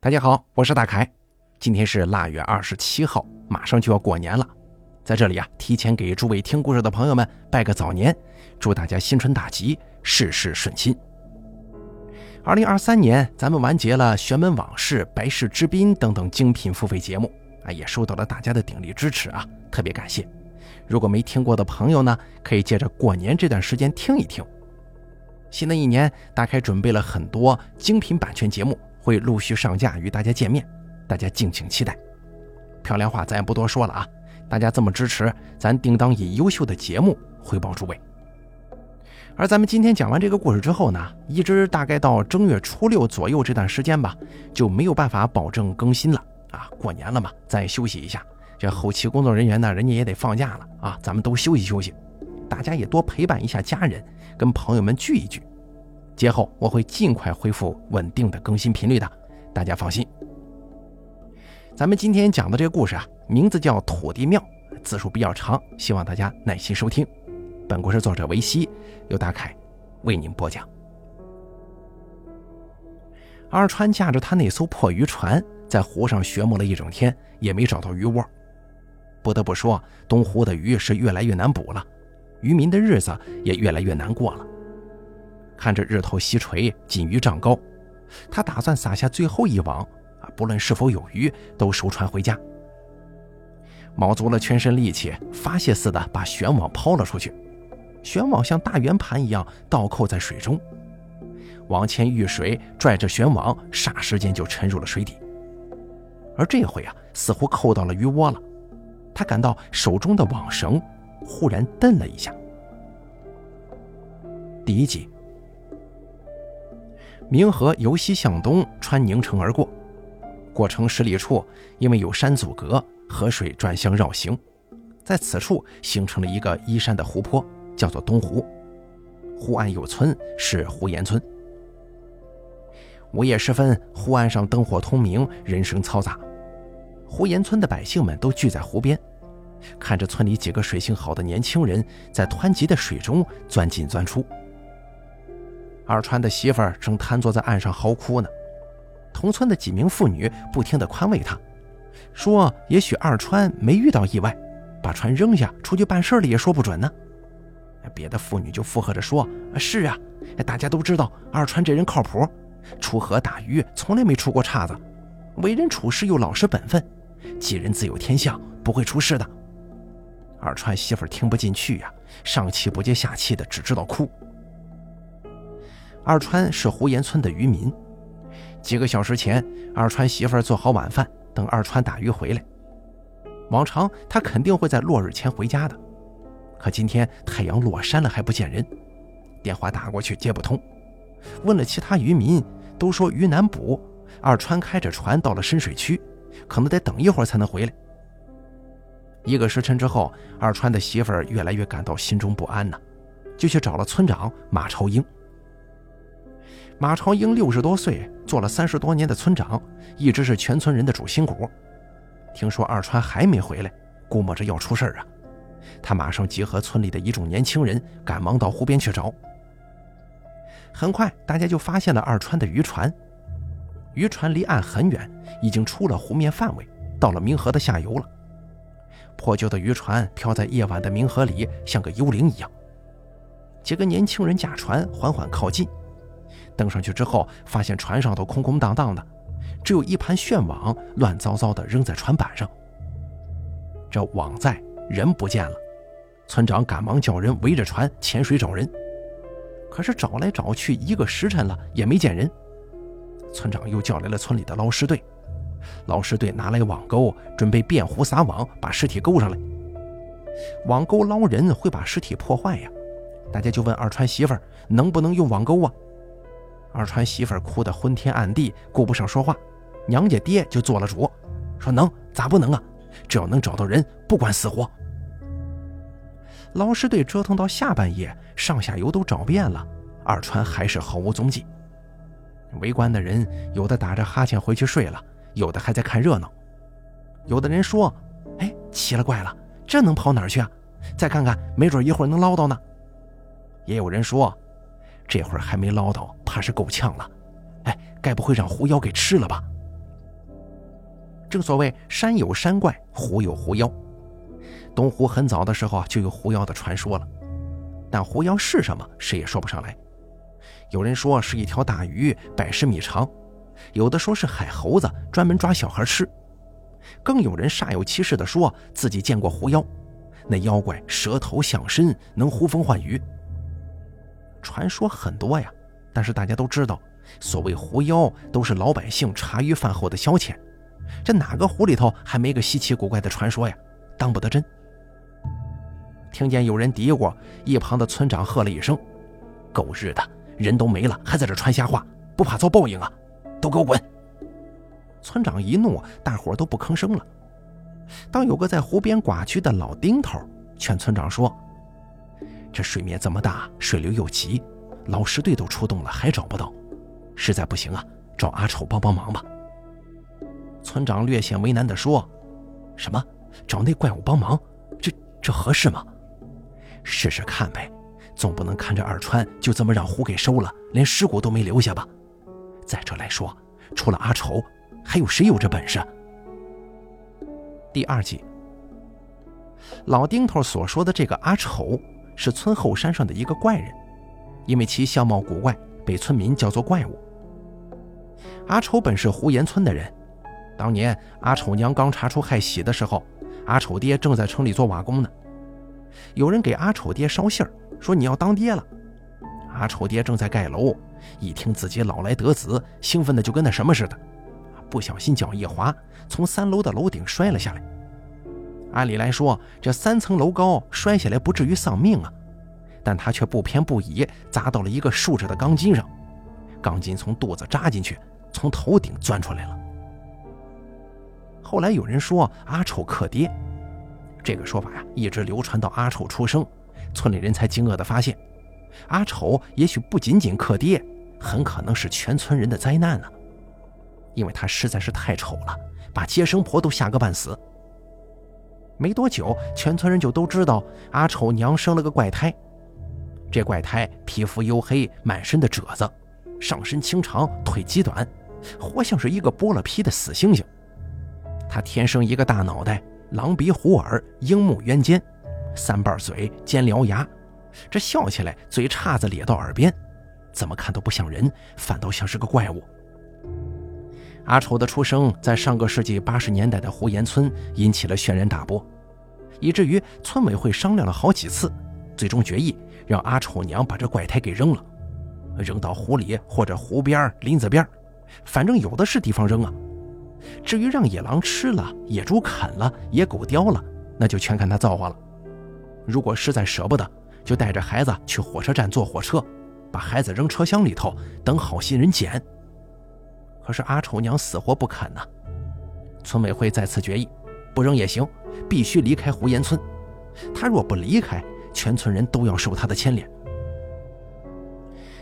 大家好，我是大凯。今天是腊月二十七号，马上就要过年了。在这里啊，提前给诸位听故事的朋友们拜个早年，祝大家新春大吉，事事顺心。二零二三年，咱们完结了《玄门往事》《白氏之滨》等等精品付费节目啊，也受到了大家的鼎力支持啊，特别感谢。如果没听过的朋友呢，可以借着过年这段时间听一听。新的一年，大凯准备了很多精品版权节目。会陆续上架与大家见面，大家敬请期待。漂亮话咱也不多说了啊，大家这么支持，咱定当以优秀的节目回报诸位。而咱们今天讲完这个故事之后呢，一直大概到正月初六左右这段时间吧，就没有办法保证更新了啊。过年了嘛，咱也休息一下。这后期工作人员呢，人家也得放假了啊，咱们都休息休息，大家也多陪伴一下家人，跟朋友们聚一聚。节后我会尽快恢复稳定的更新频率的，大家放心。咱们今天讲的这个故事啊，名字叫《土地庙》，字数比较长，希望大家耐心收听。本故事作者维西，由大凯为您播讲。二川驾着他那艘破渔船，在湖上寻摸了一整天，也没找到鱼窝。不得不说，东湖的鱼是越来越难捕了，渔民的日子也越来越难过了。看着日头西垂，锦鱼涨高，他打算撒下最后一网啊！不论是否有鱼，都收船回家。卯足了全身力气，发泄似的把悬网抛了出去。悬网像大圆盘一样倒扣在水中，网前遇水，拽着悬网，霎时间就沉入了水底。而这回啊，似乎扣到了鱼窝了。他感到手中的网绳忽然蹬了一下。第一集。明河由西向东穿宁城而过，过城十里处，因为有山阻隔，河水转向绕行，在此处形成了一个依山的湖泊，叫做东湖。湖岸有村，是湖沿村。午夜时分，湖岸上灯火通明，人声嘈杂。湖沿村的百姓们都聚在湖边，看着村里几个水性好的年轻人在湍急的水中钻进钻出。二川的媳妇儿正瘫坐在岸上嚎哭呢，同村的几名妇女不停地宽慰他，说：“也许二川没遇到意外，把船扔下出去办事了也说不准呢。”别的妇女就附和着说：“是啊，大家都知道二川这人靠谱，出河打鱼从来没出过岔子，为人处事又老实本分，吉人自有天相，不会出事的。”二川媳妇儿听不进去呀，上气不接下气的，只知道哭。二川是湖岩村的渔民。几个小时前，二川媳妇儿做好晚饭，等二川打鱼回来。往常他肯定会在落日前回家的，可今天太阳落山了还不见人，电话打过去接不通。问了其他渔民，都说鱼难捕。二川开着船到了深水区，可能得等一会儿才能回来。一个时辰之后，二川的媳妇儿越来越感到心中不安呐，就去找了村长马朝英。马朝英六十多岁，做了三十多年的村长，一直是全村人的主心骨。听说二川还没回来，估摸着要出事儿啊！他马上集合村里的一众年轻人，赶忙到湖边去找。很快，大家就发现了二川的渔船。渔船离岸很远，已经出了湖面范围，到了明河的下游了。破旧的渔船漂在夜晚的明河里，像个幽灵一样。几个年轻人驾船缓缓靠近。登上去之后，发现船上都空空荡荡的，只有一盘旋网乱糟糟的扔在船板上。这网在，人不见了。村长赶忙叫人围着船潜水找人，可是找来找去一个时辰了也没见人。村长又叫来了村里的捞尸队，捞尸队拿来网钩，准备遍湖撒网把尸体勾上来。网钩捞人会把尸体破坏呀，大家就问二川媳妇儿能不能用网钩啊？二川媳妇儿哭得昏天暗地，顾不上说话，娘家爹就做了主，说能咋不能啊？只要能找到人，不管死活。捞尸队折腾到下半夜，上下游都找遍了，二川还是毫无踪迹。围观的人有的打着哈欠回去睡了，有的还在看热闹。有的人说：“哎，奇了怪了，这能跑哪儿去啊？再看看，没准一会儿能捞到呢。”也有人说。这会儿还没捞到，怕是够呛了。哎，该不会让狐妖给吃了吧？正所谓山有山怪，湖有湖妖。东湖很早的时候就有狐妖的传说了，但狐妖是什么，谁也说不上来。有人说是一条大鱼，百十米长；有的说是海猴子，专门抓小孩吃。更有人煞有其事地说自己见过狐妖，那妖怪蛇头象身，能呼风唤雨。传说很多呀，但是大家都知道，所谓狐妖都是老百姓茶余饭后的消遣。这哪个湖里头还没个稀奇古怪的传说呀？当不得真。听见有人嘀咕，一旁的村长喝了一声：“狗日的，人都没了，还在这传瞎话，不怕遭报应啊？都给我滚！”村长一怒，大伙都不吭声了。当有个在湖边寡居的老丁头劝村长说：“这水面这么大，水流又急，捞尸队都出动了，还找不到，实在不行啊，找阿丑帮帮忙吧。”村长略显为难地说：“什么？找那怪物帮忙？这这合适吗？”试试看呗，总不能看着二川就这么让湖给收了，连尸骨都没留下吧？再者来说，除了阿丑，还有谁有这本事？第二集，老丁头所说的这个阿丑，是村后山上的一个怪人，因为其相貌古怪，被村民叫做怪物。阿丑本是胡岩村的人，当年阿丑娘刚查出害喜的时候，阿丑爹正在城里做瓦工呢。有人给阿丑爹捎信儿，说你要当爹了。阿丑爹正在盖楼，一听自己老来得子，兴奋的就跟那什么似的，不小心脚一滑，从三楼的楼顶摔了下来。按理来说，这三层楼高摔下来不至于丧命啊，但他却不偏不倚，砸到了一个竖着的钢筋上，钢筋从肚子扎进去，从头顶钻出来了。后来有人说阿丑克爹。这个说法呀，一直流传到阿丑出生，村里人才惊愕地发现，阿丑也许不仅仅克爹，很可能是全村人的灾难呢。因为他实在是太丑了，把接生婆都吓个半死。没多久，全村人就都知道阿丑娘生了个怪胎，这怪胎皮肤黝黑，满身的褶子，上身清长，腿极短，活像是一个剥了皮的死猩猩。他天生一个大脑袋。狼鼻虎耳，鹰目圆尖，三瓣嘴，尖獠牙，这笑起来嘴叉子咧到耳边，怎么看都不像人，反倒像是个怪物。阿丑的出生在上个世纪八十年代的胡岩村引起了轩然大波，以至于村委会商量了好几次，最终决议让阿丑娘把这怪胎给扔了，扔到湖里或者湖边、林子边，反正有的是地方扔啊。至于让野狼吃了、野猪啃了、野狗叼了，那就全看他造化了。如果实在舍不得，就带着孩子去火车站坐火车，把孩子扔车厢里头，等好心人捡。可是阿丑娘死活不肯呐。村委会再次决议，不扔也行，必须离开胡岩村。他若不离开，全村人都要受他的牵连。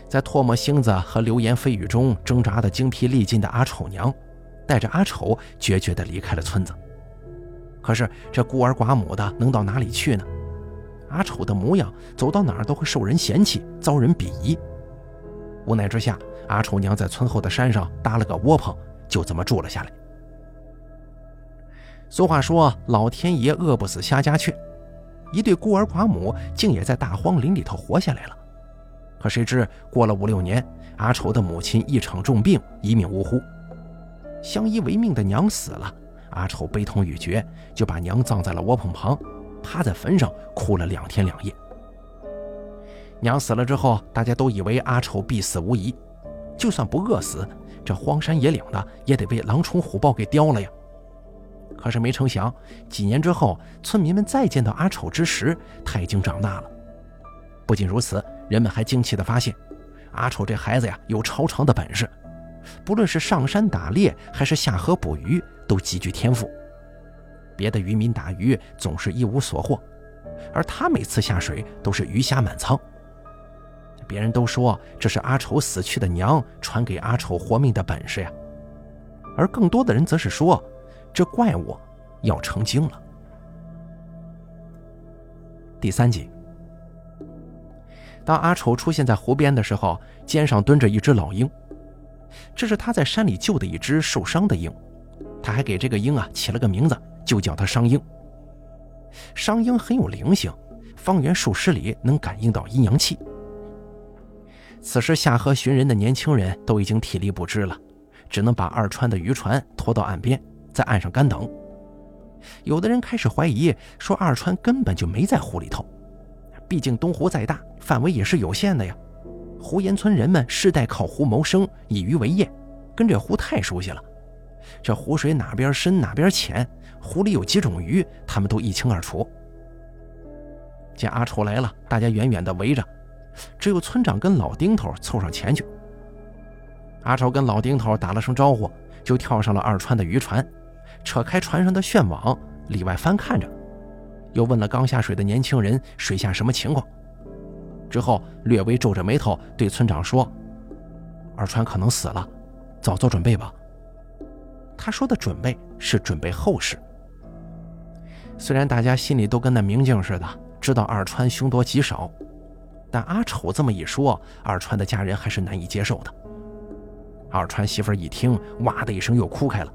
在唾沫星子和流言蜚语中挣扎的精疲力尽的阿丑娘。带着阿丑决绝地离开了村子。可是这孤儿寡母的能到哪里去呢？阿丑的模样走到哪儿都会受人嫌弃，遭人鄙夷。无奈之下，阿丑娘在村后的山上搭了个窝棚，就这么住了下来。俗话说：“老天爷饿不死瞎家雀。”一对孤儿寡母竟也在大荒林里头活下来了。可谁知过了五六年，阿丑的母亲一场重病，一命呜呼。相依为命的娘死了，阿丑悲痛欲绝，就把娘葬在了窝棚旁，趴在坟上哭了两天两夜。娘死了之后，大家都以为阿丑必死无疑，就算不饿死，这荒山野岭的也得被狼虫虎豹给叼了呀。可是没成想，几年之后，村民们再见到阿丑之时，他已经长大了。不仅如此，人们还惊奇地发现，阿丑这孩子呀，有超常的本事。不论是上山打猎还是下河捕鱼，都极具天赋。别的渔民打鱼总是一无所获，而他每次下水都是鱼虾满仓。别人都说这是阿丑死去的娘传给阿丑活命的本事呀，而更多的人则是说这怪物要成精了。第三集，当阿丑出现在湖边的时候，肩上蹲着一只老鹰。这是他在山里救的一只受伤的鹰，他还给这个鹰啊起了个名字，就叫它商鹰。商鹰很有灵性，方圆数十里能感应到阴阳气。此时下河寻人的年轻人都已经体力不支了，只能把二川的渔船拖到岸边，在岸上干等。有的人开始怀疑，说二川根本就没在湖里头。毕竟东湖再大，范围也是有限的呀。湖沿村人们世代靠湖谋生，以渔为业，跟这湖太熟悉了。这湖水哪边深哪边浅，湖里有几种鱼，他们都一清二楚。见阿丑来了，大家远远的围着，只有村长跟老丁头凑上前去。阿丑跟老丁头打了声招呼，就跳上了二川的渔船，扯开船上的旋网，里外翻看着，又问了刚下水的年轻人水下什么情况。之后略微皱着眉头对村长说：“二川可能死了，早做准备吧。”他说的准备是准备后事。虽然大家心里都跟那明镜似的，知道二川凶多吉少，但阿丑这么一说，二川的家人还是难以接受的。二川媳妇一听，哇的一声又哭开了。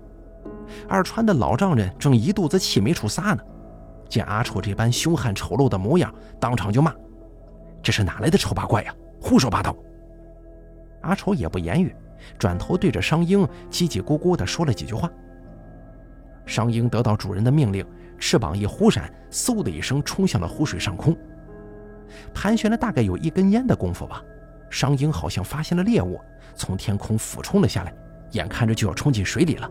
二川的老丈人正一肚子气没处撒呢，见阿丑这般凶悍丑陋的模样，当场就骂：“这是哪来的丑八怪呀！胡说八道！”阿丑也不言语。转头对着商鹰叽叽咕咕地说了几句话。商鹰得到主人的命令，翅膀一忽闪，嗖的一声冲向了湖水上空。盘旋了大概有一根烟的功夫吧，商鹰好像发现了猎物，从天空俯冲了下来，眼看着就要冲进水里了。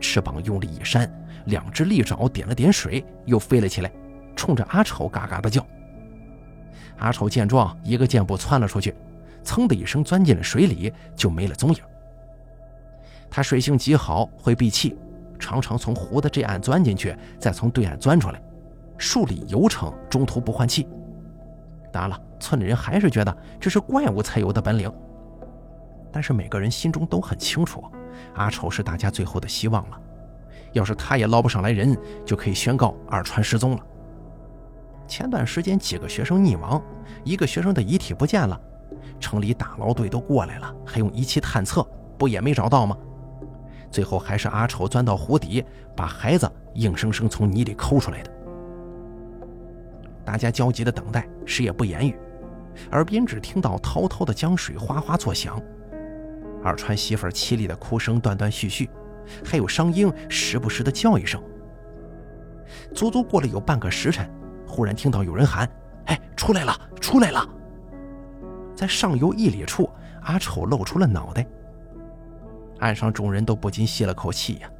翅膀用力一扇，两只利爪点了点水，又飞了起来，冲着阿丑嘎嘎的叫。阿丑见状，一个箭步窜了出去。噌的一声钻进了水里，就没了踪影。他水性极好，会闭气，常常从湖的这岸钻进去，再从对岸钻出来，数里游程，中途不换气。当然了，村里人还是觉得这是怪物才有的本领。但是每个人心中都很清楚，阿丑是大家最后的希望了。要是他也捞不上来人，就可以宣告二川失踪了。前段时间几个学生溺亡，一个学生的遗体不见了。城里打捞队都过来了，还用仪器探测，不也没找到吗？最后还是阿丑钻到湖底，把孩子硬生生从泥里抠出来的。大家焦急的等待，谁也不言语，耳边只听到滔滔的江水哗哗作响，二川媳妇凄厉的哭声断断续续，还有商鹰时不时的叫一声。足足过了有半个时辰，忽然听到有人喊：“哎，出来了，出来了！”在上游一里处，阿丑露出了脑袋。岸上众人都不禁吸了口气呀。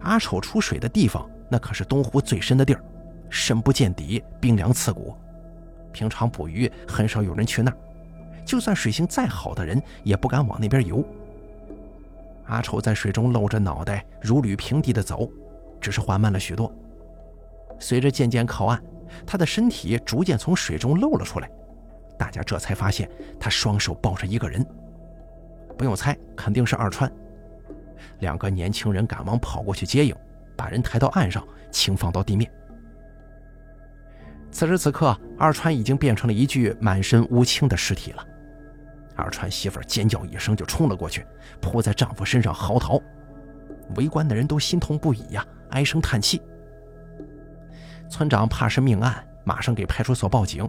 阿丑出水的地方，那可是东湖最深的地儿，深不见底，冰凉刺骨。平常捕鱼很少有人去那儿，就算水性再好的人，也不敢往那边游。阿丑在水中露着脑袋，如履平地的走，只是缓慢了许多。随着渐渐靠岸，他的身体逐渐从水中露了出来。大家这才发现，他双手抱着一个人。不用猜，肯定是二川。两个年轻人赶忙跑过去接应，把人抬到岸上，轻放到地面。此时此刻，二川已经变成了一具满身乌青的尸体了。二川媳妇尖叫一声，就冲了过去，扑在丈夫身上嚎啕。围观的人都心痛不已呀，唉声叹气。村长怕是命案，马上给派出所报警。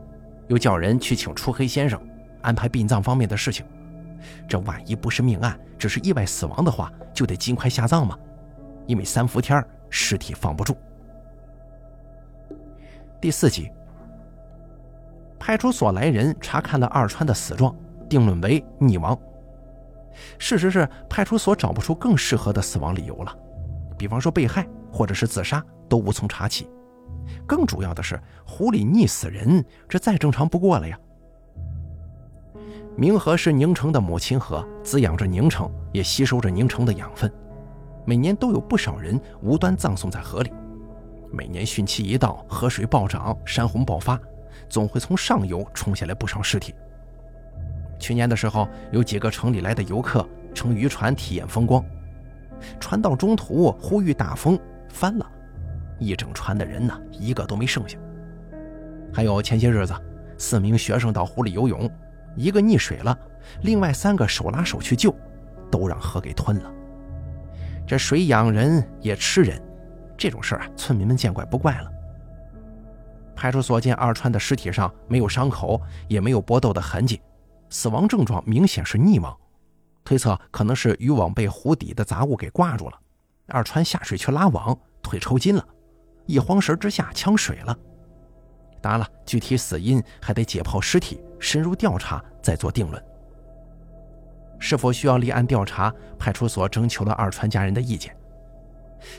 又叫人去请出黑先生，安排殡葬方面的事情。这万一不是命案，只是意外死亡的话，就得尽快下葬嘛。因为三伏天尸体放不住。第四集，派出所来人查看了二川的死状，定论为溺亡。事实是，派出所找不出更适合的死亡理由了，比方说被害或者是自杀，都无从查起。更主要的是，湖里溺死人，这再正常不过了呀。明河是宁城的母亲河，滋养着宁城，也吸收着宁城的养分。每年都有不少人无端葬送在河里。每年汛期一到，河水暴涨，山洪爆发，总会从上游冲下来不少尸体。去年的时候，有几个城里来的游客乘渔船体验风光，船到中途忽遇大风，翻了。一整船的人呢，一个都没剩下。还有前些日子，四名学生到湖里游泳，一个溺水了，另外三个手拉手去救，都让河给吞了。这水养人也吃人，这种事儿啊，村民们见怪不怪了。派出所见二川的尸体上没有伤口，也没有搏斗的痕迹，死亡症状明显是溺亡，推测可能是渔网被湖底的杂物给挂住了，二川下水去拉网，腿抽筋了，一慌神之下呛水了。当然了，具体死因还得解剖尸体，深入调查再做定论。是否需要立案调查？派出所征求了二川家人的意见。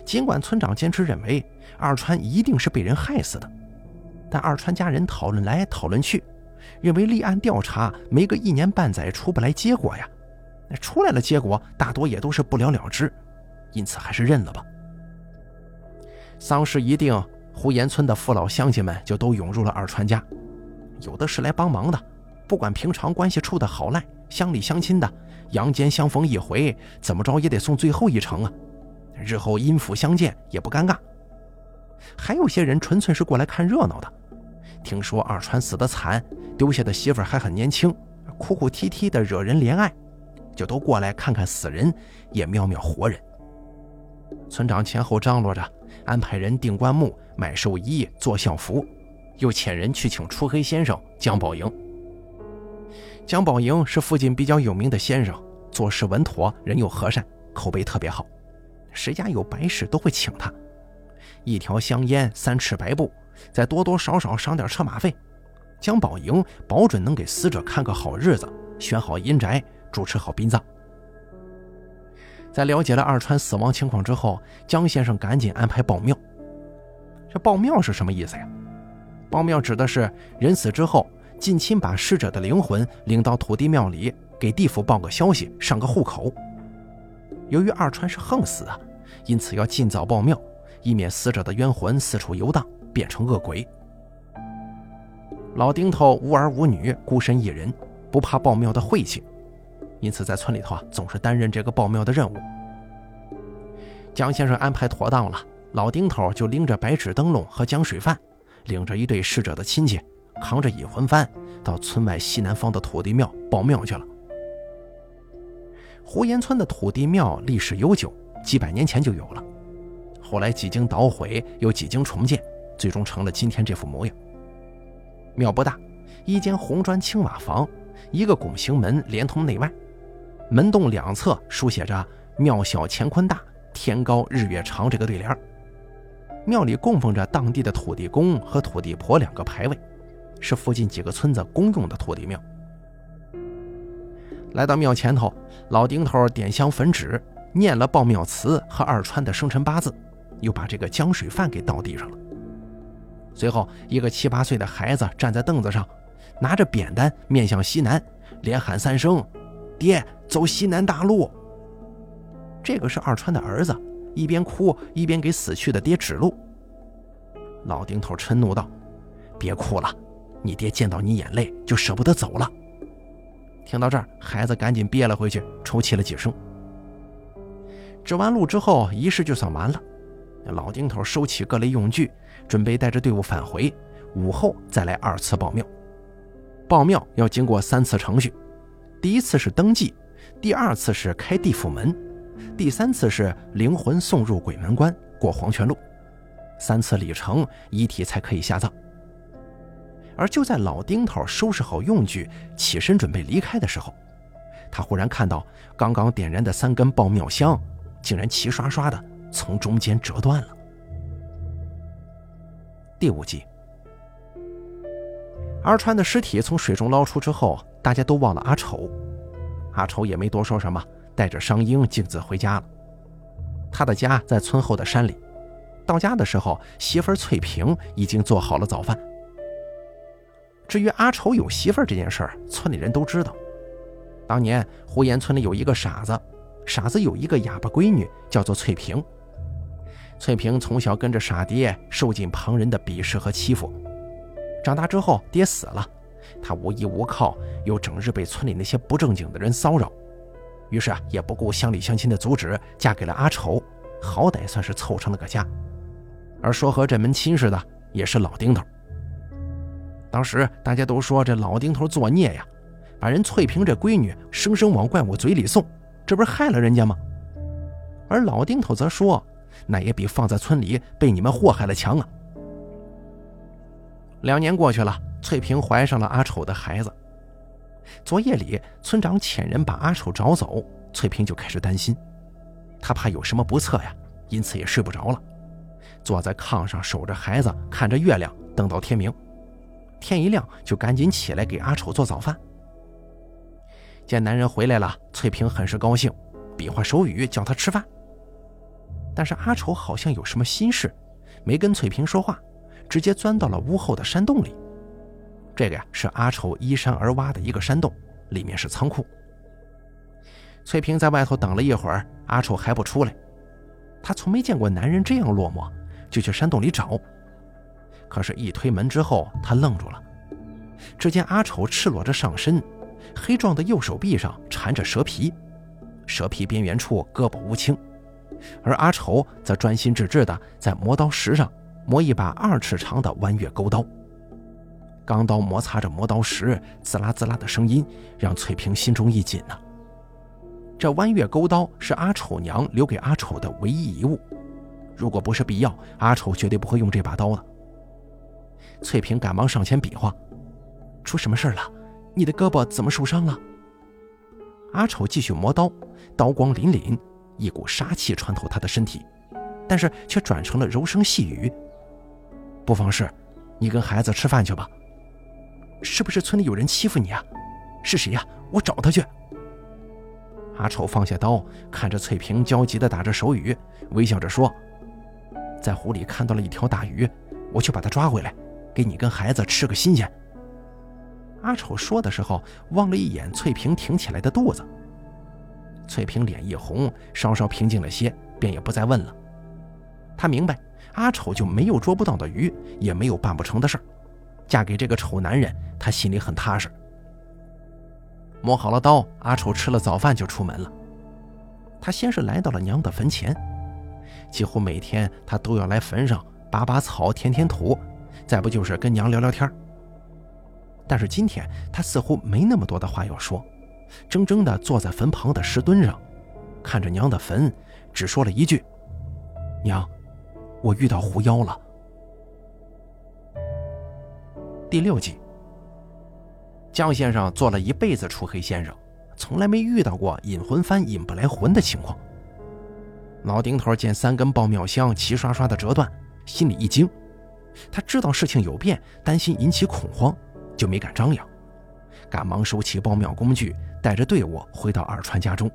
尽管村长坚持认为二川一定是被人害死的。但二川家人讨论来讨论去，认为立案调查没个一年半载出不来结果呀，那出来了结果大多也都是不了了之，因此还是认了吧。丧事一定，胡岩村的父老乡亲们就都涌入了二川家，有的是来帮忙的，不管平常关系处的好赖，乡里乡亲的，阳间相逢一回，怎么着也得送最后一程啊，日后阴府相见也不尴尬。还有些人纯粹是过来看热闹的。听说二川死的惨，丢下的媳妇还很年轻，哭哭啼啼的惹人怜爱，就都过来看看死人，也瞄瞄活人。村长前后张罗着，安排人订棺木、买寿衣、做孝服，又遣人去请出黑先生姜宝营。姜宝营是附近比较有名的先生，做事稳妥，人又和善，口碑特别好，谁家有白事都会请他。一条香烟，三尺白布。再多多少少赏点车马费，姜宝营保准能给死者看个好日子，选好阴宅，主持好殡葬。在了解了二川死亡情况之后，姜先生赶紧安排报庙。这报庙是什么意思呀？报庙指的是人死之后，近亲把逝者的灵魂领到土地庙里，给地府报个消息，上个户口。由于二川是横死啊，因此要尽早报庙，以免死者的冤魂四处游荡。变成恶鬼。老丁头无儿无女，孤身一人，不怕报庙的晦气，因此在村里头啊，总是担任这个报庙的任务。江先生安排妥当了，老丁头就拎着白纸灯笼和江水饭，领着一对逝者的亲戚，扛着引魂幡，到村外西南方的土地庙报庙去了。胡岩村的土地庙历史悠久，几百年前就有了，后来几经捣毁，又几经重建。最终成了今天这副模样。庙不大，一间红砖青瓦房，一个拱形门连通内外，门洞两侧书写着“庙小乾坤大，天高日月长”这个对联。庙里供奉着当地的土地公和土地婆两个牌位，是附近几个村子公用的土地庙。来到庙前头，老丁头点香焚纸，念了报庙词和二川的生辰八字，又把这个江水饭给倒地上了。随后，一个七八岁的孩子站在凳子上，拿着扁担面向西南，连喊三声：“爹，走西南大路。”这个是二川的儿子，一边哭一边给死去的爹指路。老丁头嗔怒道：“别哭了，你爹见到你眼泪就舍不得走了。”听到这儿，孩子赶紧憋了回去，抽泣了几声。指完路之后，仪式就算完了。老丁头收起各类用具。准备带着队伍返回，午后再来二次报庙。报庙要经过三次程序，第一次是登记，第二次是开地府门，第三次是灵魂送入鬼门关，过黄泉路。三次里程，遗体才可以下葬。而就在老丁头收拾好用具，起身准备离开的时候，他忽然看到刚刚点燃的三根报庙香，竟然齐刷刷的从中间折断了。第五集，阿川的尸体从水中捞出之后，大家都忘了阿丑。阿丑也没多说什么，带着商英径自回家了。他的家在村后的山里。到家的时候，媳妇翠萍已经做好了早饭。至于阿丑有媳妇这件事儿，村里人都知道。当年胡岩村里有一个傻子，傻子有一个哑巴闺女，叫做翠萍。翠萍从小跟着傻爹，受尽旁人的鄙视和欺负。长大之后，爹死了，她无依无靠，又整日被村里那些不正经的人骚扰，于是啊，也不顾乡里乡亲的阻止，嫁给了阿丑，好歹算是凑成了个家。而说和这门亲事的，也是老丁头。当时大家都说这老丁头作孽呀，把人翠萍这闺女生生往怪物嘴里送，这不是害了人家吗？而老丁头则说：“那也比放在村里被你们祸害了强啊。”两年过去了，翠萍怀上了阿丑的孩子。昨夜里，村长遣人把阿丑找走，翠萍就开始担心，她怕有什么不测呀，因此也睡不着了，坐在炕上守着孩子，看着月亮，等到天明。天一亮，就赶紧起来给阿丑做早饭。见男人回来了，翠萍很是高兴，比划手语叫他吃饭。但是阿丑好像有什么心事，没跟翠萍说话，直接钻到了屋后的山洞里。这个呀是阿丑依山而挖的一个山洞，里面是仓库。翠萍在外头等了一会儿，阿丑还不出来，她从没见过男人这样落寞，就去山洞里找。可是，一推门之后，她愣住了。只见阿丑赤裸着上身，黑壮的右手臂上缠着蛇皮，蛇皮边缘处胳膊乌青，而阿丑则专心致志地在磨刀石上磨一把二尺长的弯月钩刀。钢刀摩擦着磨刀石，滋啦滋啦的声音让翠萍心中一紧呐。这弯月钩刀是阿丑娘留给阿丑的唯一遗物，如果不是必要，阿丑绝对不会用这把刀的。翠萍赶忙上前比划：“出什么事了？你的胳膊怎么受伤了？”阿丑继续磨刀，刀光凛凛，一股杀气穿透他的身体，但是却转成了柔声细语：“不妨事，你跟孩子吃饭去吧。”是不是村里有人欺负你啊？是谁呀？我找他去。阿丑放下刀，看着翠萍焦急地打着手语，微笑着说：“在湖里看到了一条大鱼，我去把它抓回来，给你跟孩子吃个新鲜。”阿丑说的时候，望了一眼翠萍挺起来的肚子。翠萍脸一红，稍稍平静了些，便也不再问了。她明白，阿丑就没有捉不到的鱼，也没有办不成的事儿。嫁给这个丑男人，她心里很踏实。磨好了刀，阿丑吃了早饭就出门了。他先是来到了娘的坟前，几乎每天他都要来坟上拔拔草、填填土，再不就是跟娘聊聊天。但是今天他似乎没那么多的话要说，怔怔地坐在坟旁的石墩上，看着娘的坟，只说了一句：“娘，我遇到狐妖了。”第六集，江先生做了一辈子出黑先生，从来没遇到过引魂幡引不来魂的情况。老丁头见三根爆庙香齐刷刷的折断，心里一惊，他知道事情有变，担心引起恐慌，就没敢张扬，赶忙收起爆庙工具，带着队伍回到二川家中，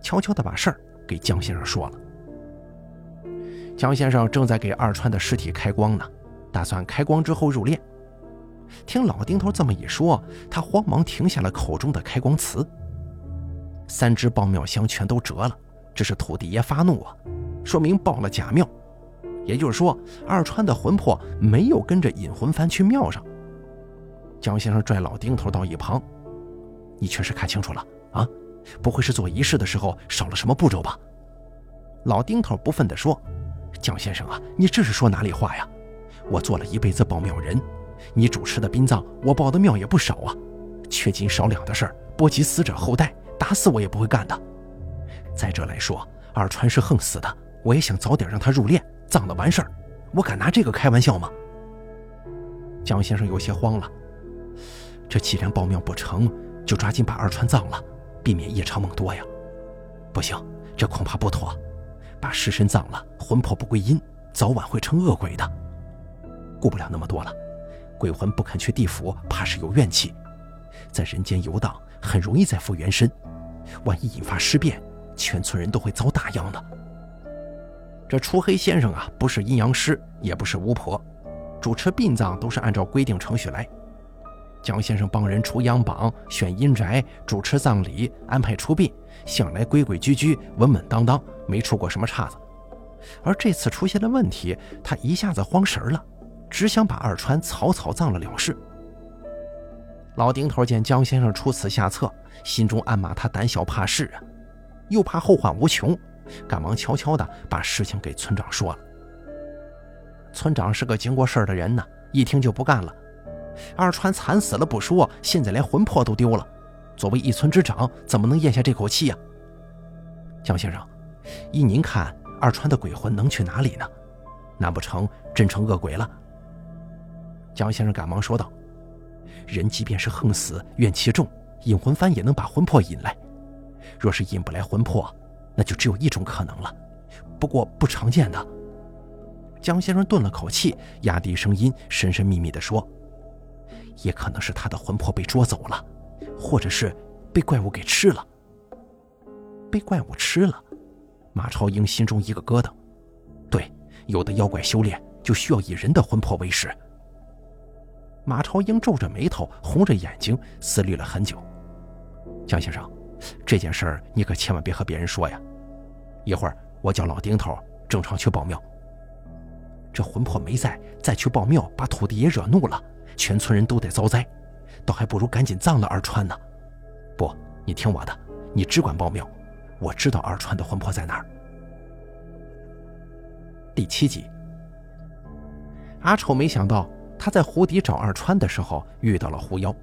悄悄地把事儿给江先生说了。江先生正在给二川的尸体开光呢，打算开光之后入殓。听老丁头这么一说，他慌忙停下了口中的开光词。三只爆庙香全都折了，这是土地爷发怒啊，说明爆了假庙。也就是说，二川的魂魄没有跟着引魂幡去庙上。江先生拽老丁头到一旁：“你确实看清楚了啊？不会是做仪式的时候少了什么步骤吧？”老丁头不忿地说：“江先生啊，你这是说哪里话呀？我做了一辈子保庙人。”你主持的殡葬，我报的庙也不少啊，缺斤少两的事儿，波及死者后代，打死我也不会干的。再者来说，二川是横死的，我也想早点让他入殓，葬了完事儿，我敢拿这个开玩笑吗？江先生有些慌了，这既然报庙不成就抓紧把二川葬了，避免夜长梦多呀。不行，这恐怕不妥，把尸身葬了，魂魄不归阴，早晚会成恶鬼的，顾不了那么多了。鬼魂不肯去地府，怕是有怨气，在人间游荡，很容易再复原身。万一引发尸变，全村人都会遭大殃的。这出黑先生啊，不是阴阳师，也不是巫婆，主持殡葬都是按照规定程序来。江先生帮人除阳榜、选阴宅、主持葬礼、安排出殡，向来规规矩矩、稳稳当当，没出过什么岔子。而这次出现了问题，他一下子慌神了。只想把二川草草葬了了事。老丁头见江先生出此下策，心中暗骂他胆小怕事啊，又怕后患无穷，赶忙悄悄地把事情给村长说了。村长是个经过事儿的人呢，一听就不干了。二川惨死了不说，现在连魂魄都丢了，作为一村之长，怎么能咽下这口气呀？江先生，依您看，二川的鬼魂能去哪里呢？难不成真成恶鬼了？江先生赶忙说道：“人即便是横死，怨气重，引魂幡也能把魂魄引来。若是引不来魂魄，那就只有一种可能了，不过不常见的。”江先生顿了口气，压低声音，神神秘秘地说：“也可能是他的魂魄被捉走了，或者是被怪物给吃了。被怪物吃了。”马超英心中一个疙瘩。对，有的妖怪修炼就需要以人的魂魄为食。马超英皱着眉头，红着眼睛，思虑了很久。江先生，这件事儿你可千万别和别人说呀。一会儿我叫老丁头正常去报庙。这魂魄没在，再去报庙，把土地爷惹怒了，全村人都得遭灾，倒还不如赶紧葬了二川呢。不，你听我的，你只管报庙，我知道二川的魂魄在哪儿。第七集，阿丑没想到他在湖底找二川的时候遇到了狐妖。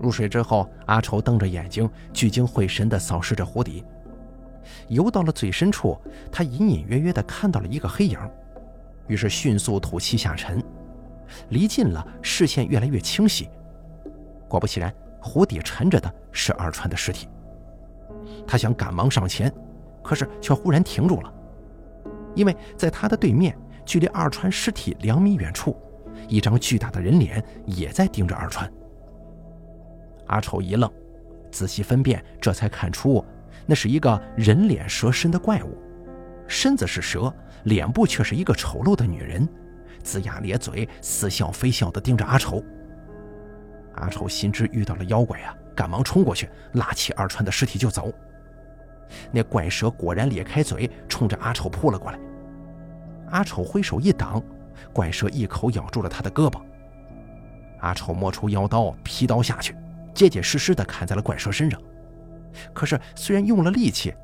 入水之后，阿丑瞪着眼睛，聚精会神地扫视着湖底，游到了最深处，他隐隐约约地看到了一个黑影。于是迅速吐气下沉，离近了，视线越来越清晰。果不其然，湖底沉着的是二川的尸体。他想赶忙上前，可是却忽然停住了，因为在他的对面，距离二川尸体两米远处，一张巨大的人脸也在盯着二川。阿丑一愣，仔细分辨，这才看出那是一个人脸蛇身的怪物，身子是蛇。脸部却是一个丑陋的女人，龇牙咧嘴，似笑非笑地盯着阿丑。阿丑心知遇到了妖怪啊，赶忙冲过去，拉起二川的尸体就走。那怪蛇果然咧开嘴，冲着阿丑扑了过来。阿丑挥手一挡，怪蛇一口咬住了他的胳膊。阿丑摸出腰刀，劈刀下去，结结实实地砍在了怪蛇身上。可是虽然用了力气，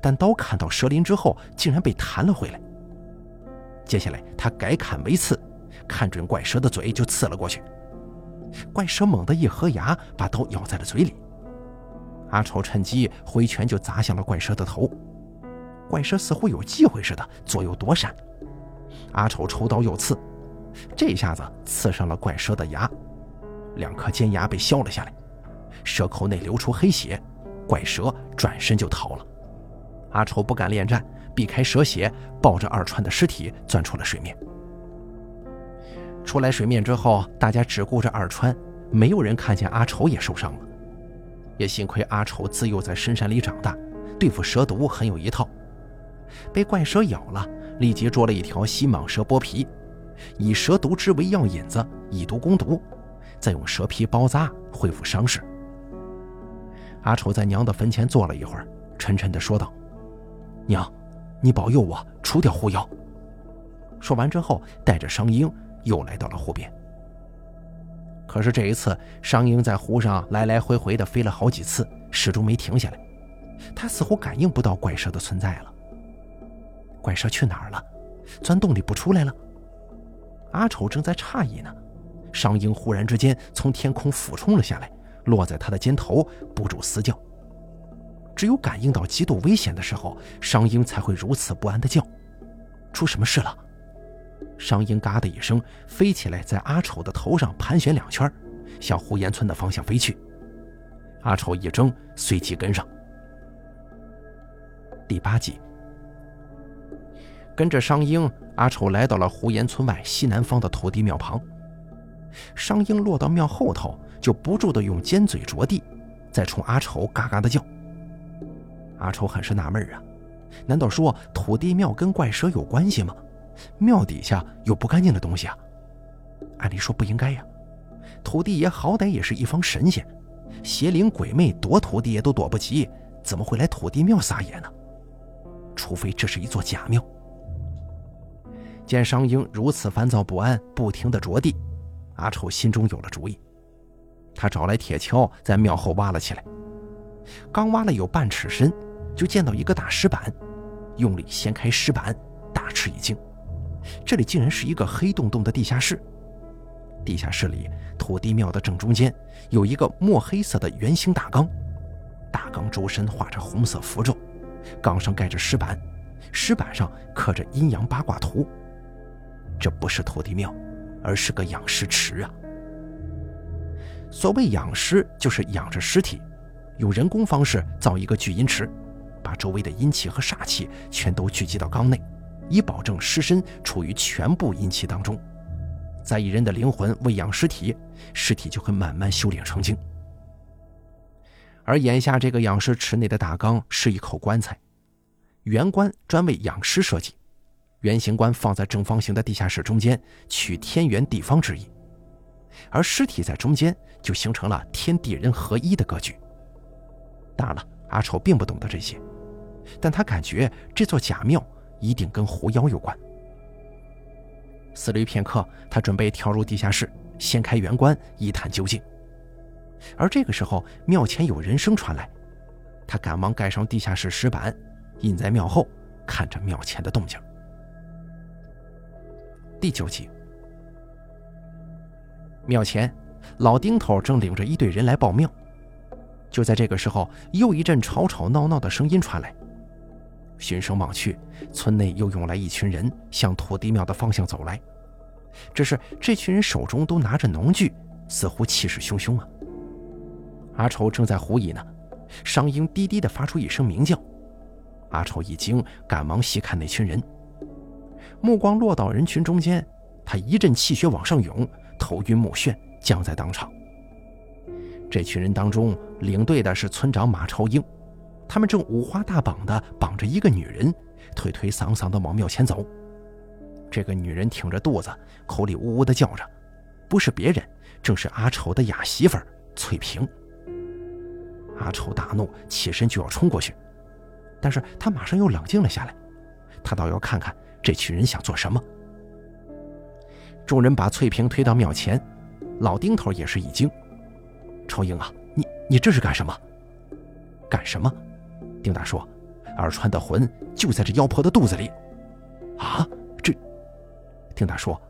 但刀砍到蛇鳞之后，竟然被弹了回来。接下来，他改砍为刺，看准怪蛇的嘴就刺了过去。怪蛇猛地一合牙，把刀咬在了嘴里。阿丑趁机挥拳就砸向了怪蛇的头。怪蛇似乎有机会似的，左右躲闪。阿丑抽刀又刺，这下子刺上了怪蛇的牙，两颗尖牙被削了下来，蛇口内流出黑血。怪蛇转身就逃了。阿丑不敢恋战。避开蛇血，抱着二川的尸体钻出了水面。出来水面之后，大家只顾着二川，没有人看见阿丑也受伤了。也幸亏阿丑自幼在深山里长大，对付蛇毒很有一套。被怪蛇咬了，立即捉了一条西蟒蛇剥皮，以蛇毒汁为药引子，以毒攻毒，再用蛇皮包扎，恢复伤势。阿丑在娘的坟前坐了一会儿，沉沉地说道：“娘。”你保佑我除掉狐妖。说完之后，带着商英又来到了湖边。可是这一次，商英在湖上来来回回的飞了好几次，始终没停下来。他似乎感应不到怪蛇的存在了。怪蛇去哪儿了？钻洞里不出来了？阿丑正在诧异呢，商英忽然之间从天空俯冲了下来，落在他的肩头，不住嘶叫。只有感应到极度危险的时候，商英才会如此不安的叫。出什么事了？商英嘎的一声飞起来，在阿丑的头上盘旋两圈，向胡延村的方向飞去。阿丑一怔，随即跟上。第八集，跟着商英，阿丑来到了胡延村外西南方的土地庙旁。商英落到庙后头，就不住的用尖嘴啄地，再冲阿丑嘎嘎的叫。阿丑很是纳闷啊，难道说土地庙跟怪蛇有关系吗？庙底下有不干净的东西啊？按理说不应该呀，土地爷好歹也是一方神仙，邪灵鬼魅躲土地爷都躲不及，怎么会来土地庙撒野呢？除非这是一座假庙。见商英如此烦躁不安，不停地着地，阿丑心中有了主意，他找来铁锹，在庙后挖了起来，刚挖了有半尺深。就见到一个大石板，用力掀开石板，大吃一惊，这里竟然是一个黑洞洞的地下室。地下室里，土地庙的正中间有一个墨黑色的圆形大缸，大缸周身画着红色符咒，缸上盖着石板，石板上刻着阴阳八卦图。这不是土地庙，而是个养尸池啊！所谓养尸，就是养着尸体，用人工方式造一个聚阴池，把周围的阴气和煞气全都聚集到缸内，以保证尸身处于全部阴气当中。再以人的灵魂喂养尸体，尸体就会慢慢修炼成精。而眼下这个养尸池内的大缸是一口棺材，圆棺专为养尸设计，圆形棺放在正方形的地下室中间，取天圆地方之意。而尸体在中间，就形成了天地人合一的格局。当然了，阿丑并不懂得这些，但他感觉这座假庙一定跟狐妖有关。思虑片刻，他准备跳入地下室，掀开圆棺一探究竟。而这个时候，庙前有人声传来，他赶忙盖上地下室石板，隐在庙后，看着庙前的动静。第九集，庙前，老丁头正领着一队人来报庙。就在这个时候，又一阵吵吵闹闹的声音传来。循声望去，村内又涌来一群人，向土地庙的方向走来。只是这群人手中都拿着农具，似乎气势汹汹啊！阿丑正在狐疑呢，商英低低地发出一声鸣叫。阿丑一惊，赶忙细看那群人，目光落到人群中间，他一阵气血往上涌，头晕目眩，僵在当场。这群人当中，领队的是村长马超英。他们正五花大绑的绑着一个女人，推推搡搡的往庙前走。这个女人挺着肚子，口里呜呜的叫着，不是别人，正是阿丑的哑媳妇翠萍。阿丑大怒，起身就要冲过去，但是他马上又冷静了下来，他倒要看看这群人想做什么。众人把翠萍推到庙前，老丁头也是一惊：“超英啊，你你这是干什么？干什么？”丁大说：“二川的魂就在这妖婆的肚子里。”啊，这……丁大说：“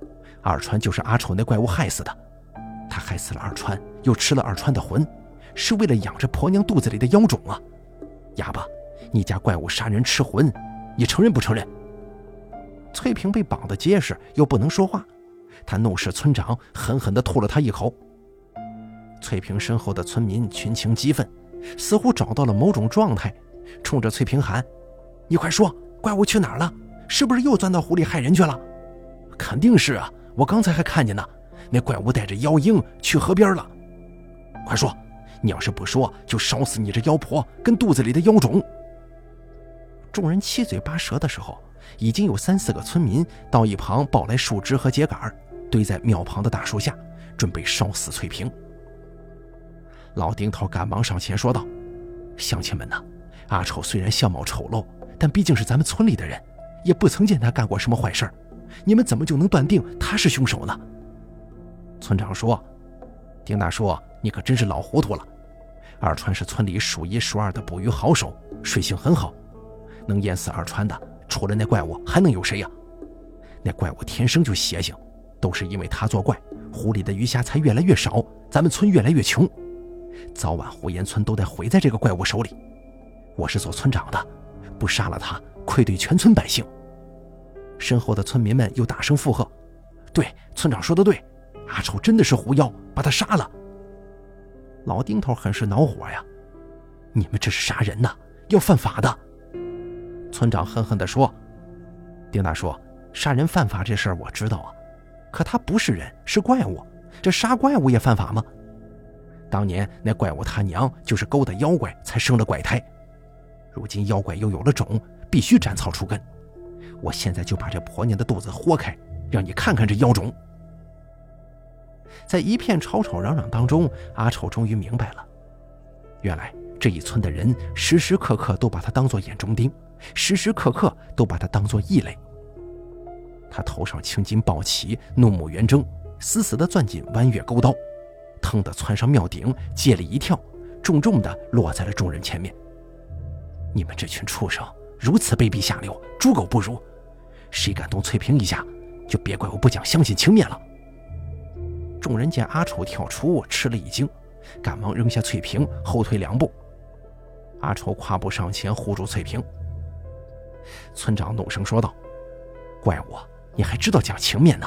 二川就是阿丑那怪物害死的，他害死了二川，又吃了二川的魂，是为了养着婆娘肚子里的妖种啊！哑巴，你家怪物杀人吃魂，你承认不承认？”翠萍被绑得结实，又不能说话，他怒视村长，狠狠地吐了他一口。翠萍身后的村民群情激愤，似乎找到了某种状态。冲着翠萍喊：“你快说，怪物去哪儿了？是不是又钻到湖里害人去了？”“肯定是啊，我刚才还看见呢，那怪物带着妖婴去河边了。”“快说，你要是不说，就烧死你这妖婆跟肚子里的妖种。”众人七嘴八舌的时候，已经有三四个村民到一旁抱来树枝和秸秆，堆在庙旁的大树下，准备烧死翠萍。老丁头赶忙上前说道：“乡亲们呐！”阿丑虽然相貌丑陋，但毕竟是咱们村里的人，也不曾见他干过什么坏事你们怎么就能断定他是凶手呢？村长说：“丁大叔，你可真是老糊涂了。二川是村里数一数二的捕鱼好手，水性很好，能淹死二川的，除了那怪物还能有谁呀？那怪物天生就邪性，都是因为他作怪，湖里的鱼虾才越来越少，咱们村越来越穷，早晚胡岩村都得毁在这个怪物手里。”我是做村长的，不杀了他，愧对全村百姓。身后的村民们又大声附和：“对，村长说的对，阿丑真的是狐妖，把他杀了。”老丁头很是恼火呀：“你们这是杀人呐，要犯法的！”村长恨恨地说：“丁大叔，杀人犯法这事儿我知道啊，可他不是人，是怪物，这杀怪物也犯法吗？当年那怪物他娘就是勾搭妖怪才生了怪胎。”如今妖怪又有了种，必须斩草除根。我现在就把这婆娘的肚子豁开，让你看看这妖种。在一片吵吵嚷嚷当中，阿丑终于明白了，原来这一村的人时时刻刻都把他当做眼中钉，时时刻刻都把他当做异类。他头上青筋暴起，怒目圆睁，死死地攥紧弯月钩刀，腾地窜上庙顶，借力一跳，重重地落在了众人前面。你们这群畜生，如此卑鄙下流，猪狗不如！谁敢动翠萍一下，就别怪我不讲乡亲情面了。众人见阿丑跳出，吃了一惊，赶忙扔下翠萍，后退两步。阿丑跨步上前护住翠萍，村长怒声说道：“怪物，你还知道讲情面呢！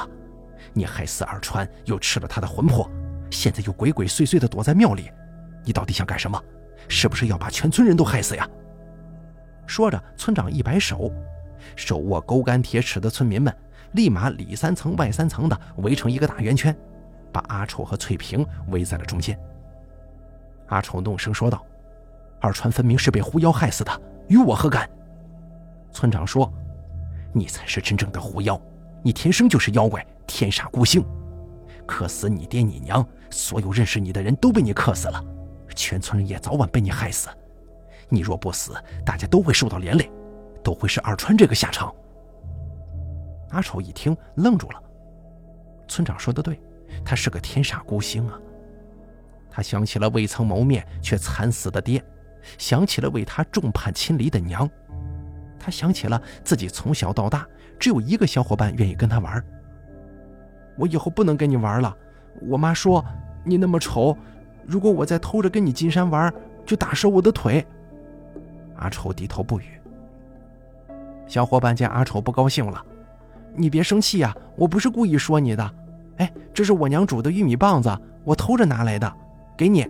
你害死二川，又吃了他的魂魄，现在又鬼鬼祟祟地躲在庙里，你到底想干什么？是不是要把全村人都害死呀？”说着，村长一摆手，手握钩竿铁尺的村民们立马里三层外三层的围成一个大圆圈，把阿丑和翠萍围在了中间。阿丑怒声说道：“二川分明是被狐妖害死的，与我何干？”村长说：“你才是真正的狐妖，你天生就是妖怪，天煞孤星，克死你爹你娘，所有认识你的人都被你克死了，全村人也早晚被你害死。你若不死，大家都会受到连累，都会是二川这个下场。”阿丑一听，愣住了。村长说的对，他是个天煞孤星啊。他想起了未曾谋面却惨死的爹，想起了为他众叛亲离的娘。他想起了自己从小到大只有一个小伙伴愿意跟他玩。我以后不能跟你玩了，我妈说你那么丑，如果我再偷着跟你进山玩，就打折我的腿。阿丑低头不语。小伙伴见阿丑不高兴了，你别生气呀，我不是故意说你的。哎，这是我娘煮的玉米棒子，我偷着拿来的，给你。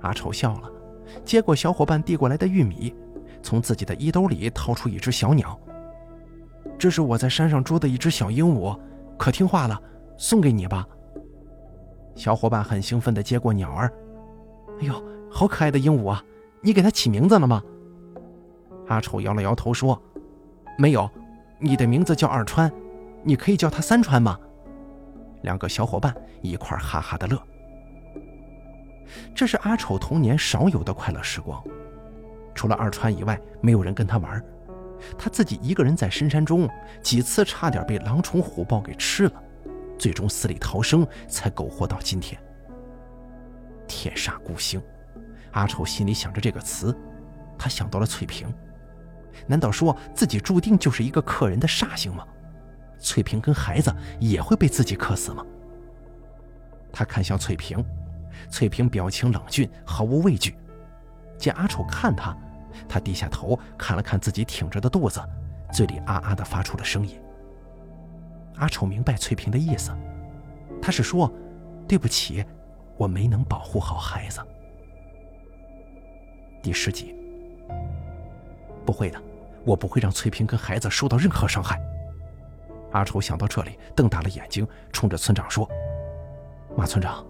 阿丑笑了，接过小伙伴递过来的玉米。从自己的衣兜里掏出一只小鸟，这是我在山上捉的一只小鹦鹉，可听话了，送给你吧。小伙伴很兴奋地接过鸟儿，哎呦，好可爱的鹦鹉啊！你给他起名字了吗？阿丑摇了摇头说：“没有，你的名字叫二川，你可以叫他三川吗？”两个小伙伴一块哈哈的乐。这是阿丑童年少有的快乐时光。除了二川以外，没有人跟他玩。他自己一个人在深山中，几次差点被狼虫虎豹给吃了，最终死里逃生，才苟活到今天。天煞孤星，阿丑心里想着这个词，他想到了翠萍。难道说自己注定就是一个客人的煞星吗？翠萍跟孩子也会被自己克死吗？他看向翠萍，翠萍表情冷峻，毫无畏惧。见阿丑看他，他低下头看了看自己挺着的肚子，嘴里啊啊的发出了声音。阿丑明白翠萍的意思，他是说：“对不起，我没能保护好孩子。”第十集，不会的，我不会让翠萍跟孩子受到任何伤害。阿丑想到这里，瞪大了眼睛，冲着村长说：“马村长，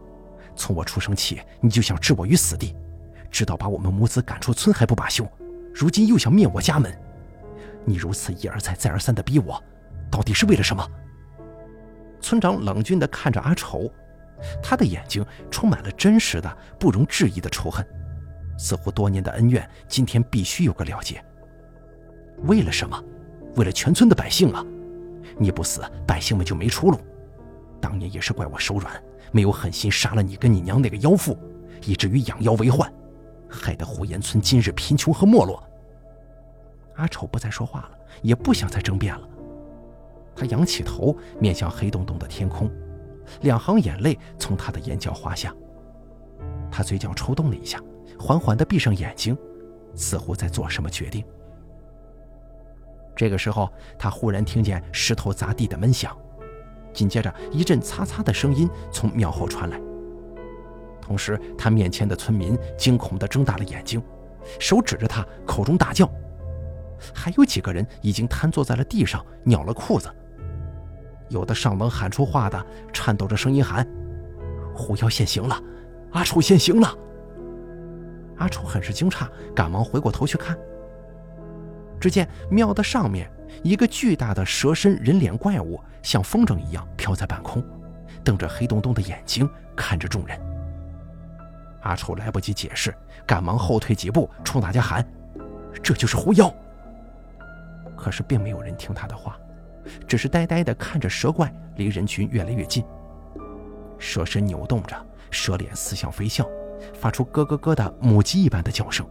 从我出生起，你就想置我于死地。”直到把我们母子赶出村还不罢休，如今又想灭我家门，你如此一而再再而三的逼我，到底是为了什么？村长冷峻地看着阿丑，他的眼睛充满了真实的、不容置疑的仇恨，似乎多年的恩怨今天必须有个了结。为了什么？为了全村的百姓啊！你不死，百姓们就没出路。当年也是怪我手软，没有狠心杀了你跟你娘那个妖妇，以至于养妖为患。害得虎岩村今日贫穷和没落。阿丑不再说话了，也不想再争辩了。他仰起头，面向黑洞洞的天空，两行眼泪从他的眼角滑下。他嘴角抽动了一下，缓缓地闭上眼睛，似乎在做什么决定。这个时候，他忽然听见石头砸地的闷响，紧接着一阵擦擦的声音从庙后传来。同时，他面前的村民惊恐地睁大了眼睛，手指着他，口中大叫。还有几个人已经瘫坐在了地上，尿了裤子。有的尚能喊出话的，颤抖着声音喊：“狐妖现形了！阿丑现形了！”阿丑很是惊诧，赶忙回过头去看。只见庙的上面，一个巨大的蛇身人脸怪物，像风筝一样飘在半空，瞪着黑洞洞的眼睛看着众人。阿丑来不及解释，赶忙后退几步，冲大家喊：“这就是狐妖。”可是并没有人听他的话，只是呆呆地看着蛇怪离人群越来越近。蛇身扭动着，蛇脸似笑非笑，发出咯咯咯的母鸡一般的叫声。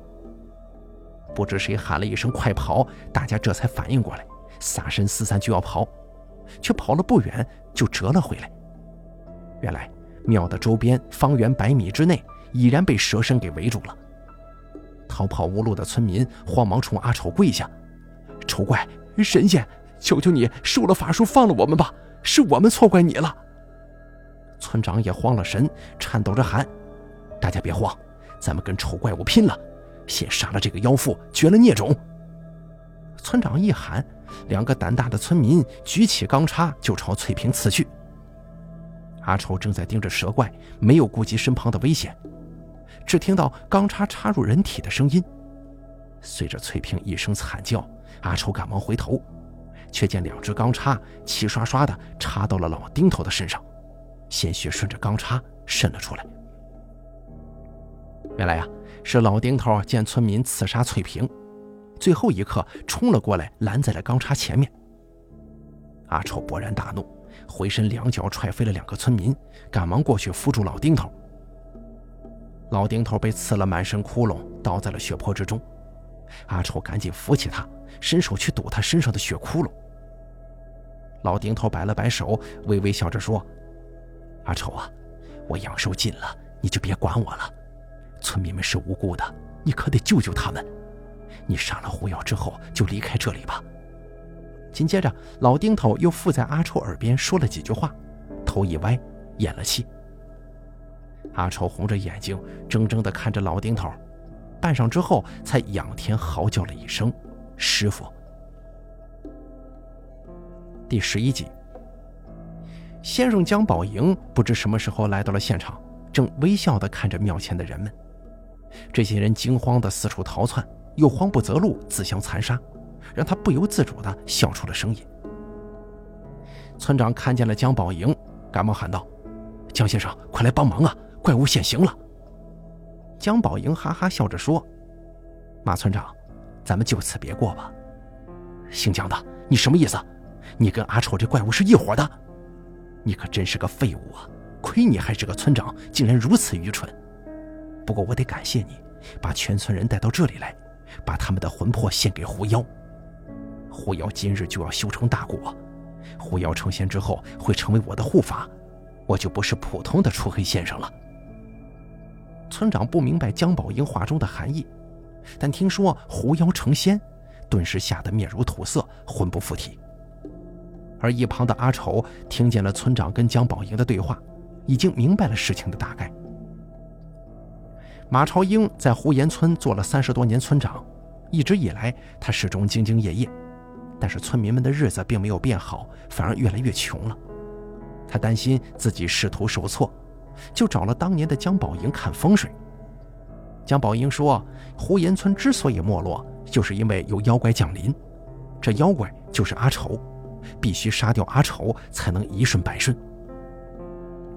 不知谁喊了一声“快跑”，大家这才反应过来，撒身四散就要跑，却跑了不远就折了回来。原来庙的周边方圆百米之内。已然被蛇身给围住了。逃跑无路的村民慌忙冲阿丑跪下：“丑怪，神仙，求求你收了法术，放了我们吧！是我们错怪你了。村长也慌了神，颤抖着喊：“大家别慌，咱们跟丑怪物拼了！先杀了这个妖妇，绝了孽种！”村长一喊，两个胆大的村民举起钢叉就朝翠萍刺去。阿丑正在盯着蛇怪，没有顾及身旁的危险，只听到钢叉插入人体的声音。随着翠萍一声惨叫，阿丑赶忙回头，却见两只钢叉齐刷刷地插到了老丁头的身上，鲜血顺着钢叉渗了出来。原来呀，是老丁头见村民刺杀翠萍，最后一刻冲了过来，拦在了钢叉前面。阿丑勃然大怒，回身两脚踹飞了两个村民，赶忙过去扶住老丁头。老丁头被刺了满身窟窿，倒在了血泊之中。阿丑赶紧扶起他，伸手去堵他身上的血窟窿。老丁头摆了摆手，微微笑着说：“阿丑啊，我阳寿尽了，你就别管我了。村民们是无辜的，你可得救救他们。你杀了狐妖之后，就离开这里吧。”紧接着，老丁头又附在阿丑耳边说了几句话，头一歪，咽了气。阿丑红着眼睛，怔怔地看着老丁头。半晌之后，才仰天嚎叫了一声：“师傅！”第十一集，先生江宝营不知什么时候来到了现场，正微笑地看着庙前的人们。这些人惊慌地四处逃窜，又慌不择路，自相残杀，让他不由自主地笑出了声音。村长看见了江宝营，赶忙喊道：“江先生，快来帮忙啊！怪物现形了！”江宝莹哈哈笑着说：“马村长，咱们就此别过吧。”姓江的，你什么意思？你跟阿丑这怪物是一伙的？你可真是个废物啊！亏你还是个村长，竟然如此愚蠢。不过我得感谢你，把全村人带到这里来，把他们的魂魄献给狐妖。狐妖今日就要修成大果，狐妖成仙之后会成为我的护法，我就不是普通的出黑先生了。村长不明白江宝英话中的含义，但听说狐妖成仙，顿时吓得面如土色，魂不附体。而一旁的阿丑听见了村长跟江宝英的对话，已经明白了事情的大概。马超英在胡岩村做了三十多年村长，一直以来他始终兢兢业业，但是村民们的日子并没有变好，反而越来越穷了。他担心自己仕途受挫。就找了当年的江宝英看风水。江宝英说，胡岩村之所以没落，就是因为有妖怪降临，这妖怪就是阿丑，必须杀掉阿丑才能一顺百顺。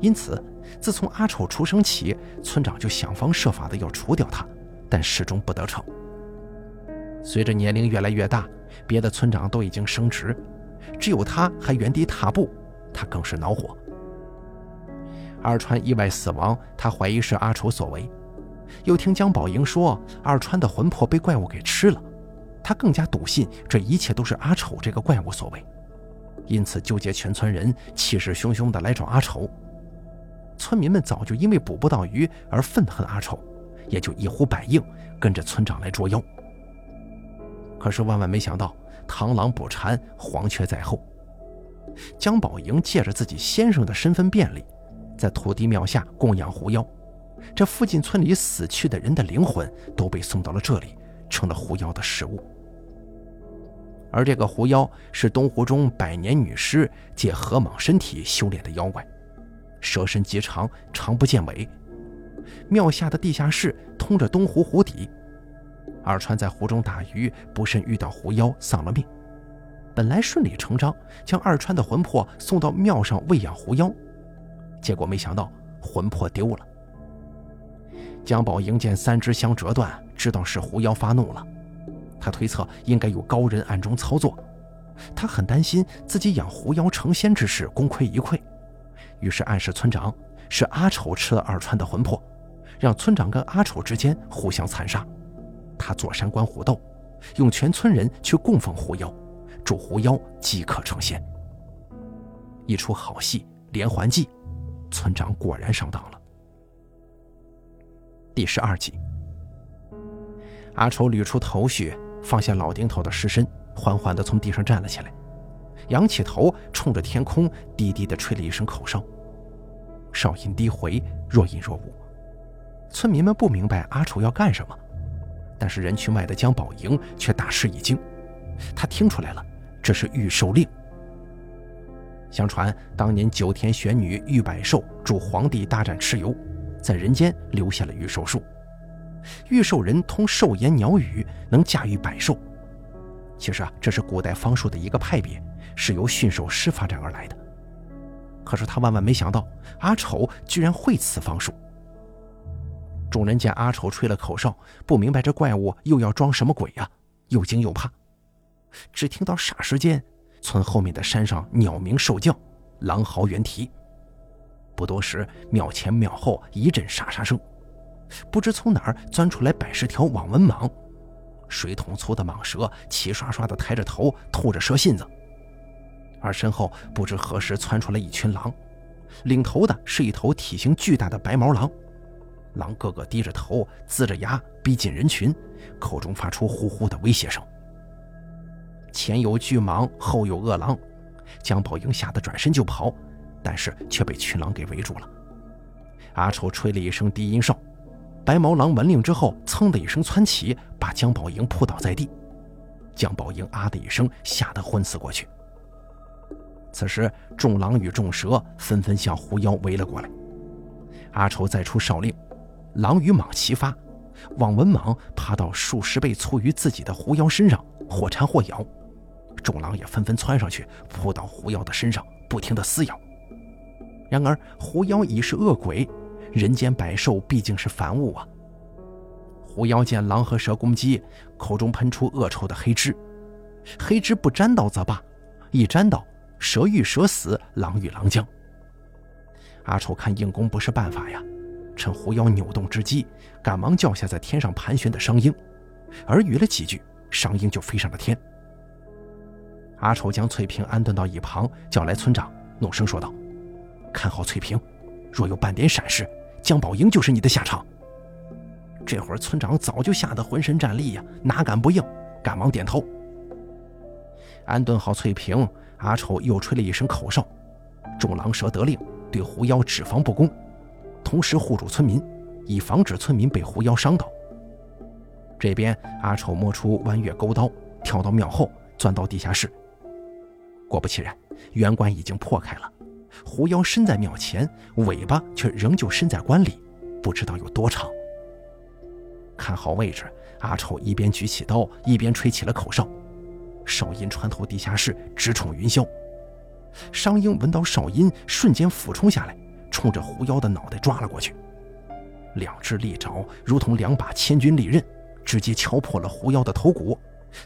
因此，自从阿丑出生起，村长就想方设法的要除掉他，但始终不得逞。随着年龄越来越大，别的村长都已经升职，只有他还原地踏步，他更是恼火。二川意外死亡，他怀疑是阿丑所为。又听江宝英说二川的魂魄被怪物给吃了，他更加笃信这一切都是阿丑这个怪物所为，因此纠结全村人气势汹汹的来找阿丑。村民们早就因为捕不到鱼而愤恨阿丑，也就一呼百应，跟着村长来捉妖。可是万万没想到，螳螂捕蝉，黄雀在后。江宝莹借着自己先生的身份便利。在土地庙下供养狐妖，这附近村里死去的人的灵魂都被送到了这里，成了狐妖的食物。而这个狐妖是东湖中百年女尸借河蟒身体修炼的妖怪，蛇身极长，长不见尾。庙下的地下室通着东湖湖底。二川在湖中打鱼，不慎遇到狐妖，丧了命。本来顺理成章，将二川的魂魄送到庙上喂养狐妖。结果没想到魂魄丢了。江宝英见三支香折断，知道是狐妖发怒了。他推测应该有高人暗中操作，他很担心自己养狐妖成仙之事功亏一篑，于是暗示村长是阿丑吃了二川的魂魄，让村长跟阿丑之间互相残杀。他坐山观虎斗，用全村人去供奉狐妖，祝狐妖即可成仙。一出好戏，连环计。村长果然上当了。第十二集，阿丑捋出头绪，放下老丁头的尸身，缓缓地从地上站了起来，仰起头，冲着天空低低地吹了一声口哨，哨音低回，若隐若无。村民们不明白阿丑要干什么，但是人群外的江宝营却大吃一惊，他听出来了，这是御兽令。相传当年九天玄女御百兽助皇帝大战蚩尤，在人间留下了御兽术。御兽人通兽言鸟语，能驾驭百兽。其实啊，这是古代方术的一个派别，是由驯兽师发展而来的。可是他万万没想到，阿丑居然会此方术。众人见阿丑吹了口哨，不明白这怪物又要装什么鬼呀，又惊又怕。只听到霎时间，村后面的山上鸟鸣兽叫，狼嚎猿啼。不多时，庙前庙后一阵沙沙声。不知从哪儿钻出来百十条网纹蟒，水桶粗的蟒蛇齐刷刷地抬着头，吐着蛇信子。而身后不知何时窜出来一群狼，领头的是一头体型巨大的白毛狼，狼个个低着头，龇着牙，逼近人群，口中发出呼呼的威胁声。前有巨蟒，后有恶狼，江宝英吓得转身就跑，但是却被群狼给围住了。阿丑吹了一声低音哨。白毛狼闻令之后，噌的一声窜起，把江宝英扑倒在地。江宝英啊的一声，吓得昏死过去。此时，众狼与众蛇纷纷向狐妖围了过来。阿丑再出哨令，狼与蟒齐发，网纹蟒爬到数十倍粗于自己的狐妖身上，或缠或咬。众狼也纷纷窜上去，扑到狐妖的身上，不停地撕咬。然而，狐妖已是恶鬼。人间百兽毕竟是凡物啊！狐妖见狼和蛇攻击，口中喷出恶臭的黑汁，黑汁不沾到则罢，一沾到，蛇遇蛇死，狼遇狼僵。阿丑看硬攻不是办法呀，趁狐妖扭动之机，赶忙叫下在天上盘旋的商鹰，耳语了几句，商鹰就飞上了天。阿丑将翠萍安顿到一旁，叫来村长，怒声说道：“看好翠萍，若有半点闪失。”江宝英就是你的下场。这会儿村长早就吓得浑身战栗呀，哪敢不应？赶忙点头。安顿好翠萍，阿丑又吹了一声口哨，众狼蛇得令，对狐妖只防不攻，同时护住村民，以防止村民被狐妖伤到。这边阿丑摸出弯月钩刀，跳到庙后，钻到地下室。果不其然，圆关已经破开了。狐妖身在庙前，尾巴却仍旧伸在棺里，不知道有多长。看好位置，阿丑一边举起刀，一边吹起了口哨，哨音穿透地下室，直冲云霄。商英闻到哨音，瞬间俯冲下来，冲着狐妖的脑袋抓了过去。两只利爪如同两把千钧利刃，直接敲破了狐妖的头骨，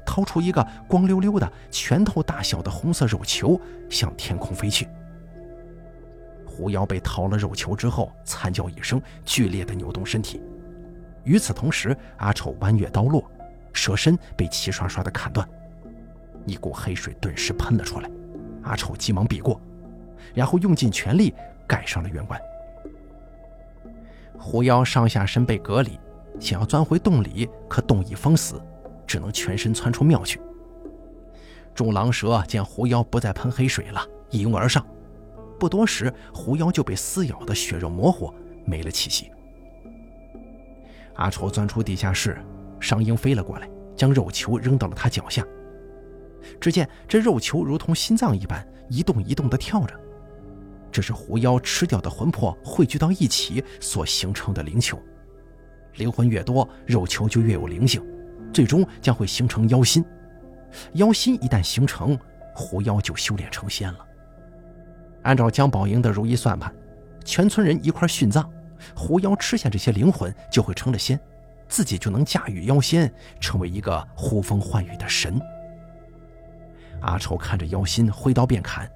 掏出一个光溜溜的拳头大小的红色肉球，向天空飞去。狐妖被掏了肉球之后，惨叫一声，剧烈的扭动身体。与此同时，阿丑弯月刀落，蛇身被齐刷刷的砍断，一股黑水顿时喷了出来。阿丑急忙避过，然后用尽全力盖上了圆棺。狐妖上下身被隔离，想要钻回洞里，可洞已封死，只能全身窜出庙去。众狼蛇见狐妖不再喷黑水了，一拥而上。不多时，狐妖就被撕咬的血肉模糊，没了气息。阿丑钻出地下室，商鹰飞了过来，将肉球扔到了他脚下。只见这肉球如同心脏一般，一动一动地跳着。这是狐妖吃掉的魂魄汇聚到一起所形成的灵球。灵魂越多，肉球就越有灵性，最终将会形成妖心。妖心一旦形成，狐妖就修炼成仙了。按照江宝英的如意算盘，全村人一块殉葬，狐妖吃下这些灵魂就会成了仙，自己就能驾驭妖仙，成为一个呼风唤雨的神。阿丑看着妖心，挥刀便砍，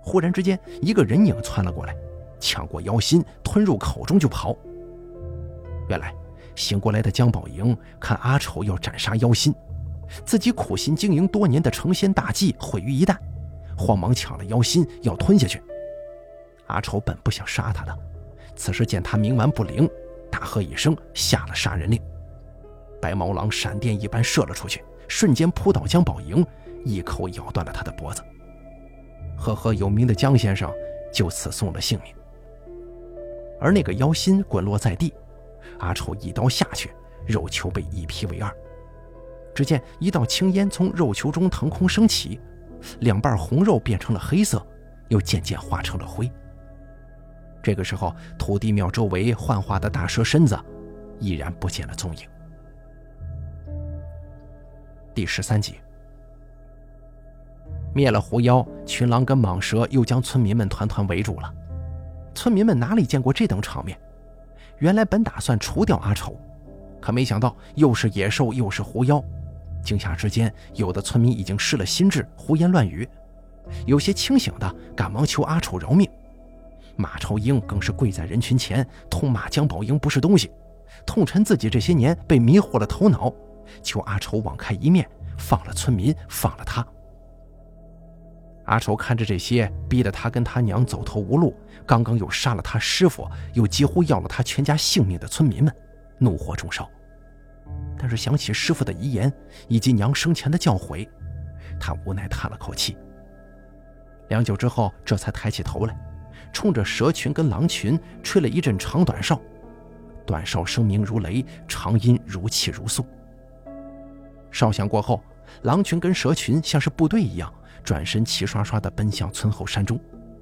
忽然之间，一个人影窜了过来，抢过妖心，吞入口中就跑。原来醒过来的江宝英看阿丑要斩杀妖心，自己苦心经营多年的成仙大计毁于一旦。慌忙抢了妖心，要吞下去。阿丑本不想杀他的，此时见他冥顽不灵，大喝一声，下了杀人令。白毛狼闪电一般射了出去，瞬间扑倒姜宝营，一口咬断了他的脖子。赫赫有名的江先生就此送了性命。而那个妖心滚落在地，阿丑一刀下去，肉球被一劈为二。只见一道青烟从肉球中腾空升起，两半红肉变成了黑色，又渐渐化成了灰。这个时候，土地庙周围幻化的大蛇身子已然不见了踪影。第十三集，灭了狐妖，群狼跟蟒蛇又将村民们团团围住了。村民们哪里见过这等场面？原来本打算除掉阿丑，可没想到又是野兽又是狐妖。惊吓之间，有的村民已经失了心智，胡言乱语；有些清醒的赶忙求阿丑饶命。马超英更是跪在人群前痛骂姜宝英不是东西，痛陈自己这些年被迷惑了头脑，求阿丑网开一面，放了村民，放了他。阿丑看着这些逼得他跟他娘走投无路，刚刚又杀了他师傅，又几乎要了他全家性命的村民们，怒火中烧。但是想起师傅的遗言以及娘生前的教诲，他无奈叹了口气。良久之后，这才抬起头来，冲着蛇群跟狼群吹了一阵长短哨。短哨声鸣如雷，长音如泣如诉。哨响过后，狼群跟蛇群像是部队一样，转身齐刷刷地奔向村后山中，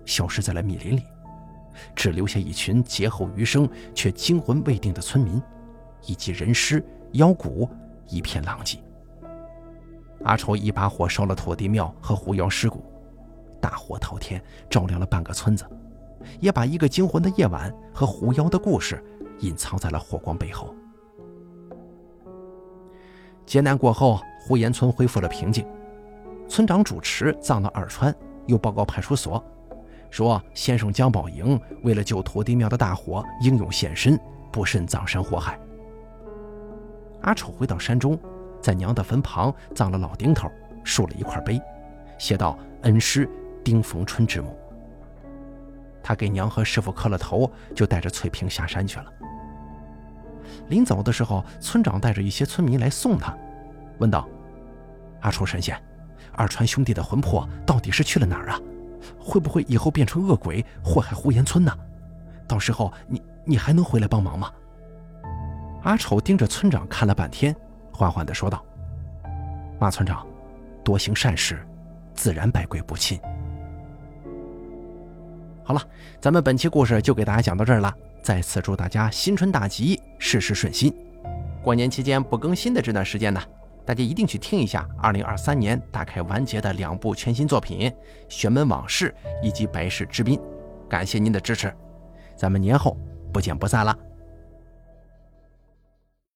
消失在了密林里，只留下一群劫后余生却惊魂未定的村民，以及人尸。妖骨一片狼藉。阿丑一把火烧了土地庙和狐妖尸骨，大火滔天，照亮了半个村子，也把一个惊魂的夜晚和狐妖的故事隐藏在了火光背后。劫难过后，呼延村恢复了平静。村长主持葬了二川，又报告派出所，说先生姜宝营为了救土地庙的大火，英勇献身，不慎葬身火海。阿丑回到山中，在娘的坟旁葬了老丁头，竖了一块碑，写道：“恩师丁逢春之墓。”他给娘和师傅磕了头，就带着翠萍下山去了。临走的时候，村长带着一些村民来送他，问道：“阿丑神仙，二川兄弟的魂魄到底是去了哪儿啊？会不会以后变成恶鬼祸害呼延村呢？到时候你你还能回来帮忙吗？”阿丑盯着村长看了半天，缓缓地说道：“马村长，多行善事，自然百鬼不侵。”好了，咱们本期故事就给大家讲到这儿了。再次祝大家新春大吉，事事顺心。过年期间不更新的这段时间呢，大家一定去听一下2023年大开完结的两部全新作品《玄门往事》以及《白氏之滨》。感谢您的支持，咱们年后不见不散了。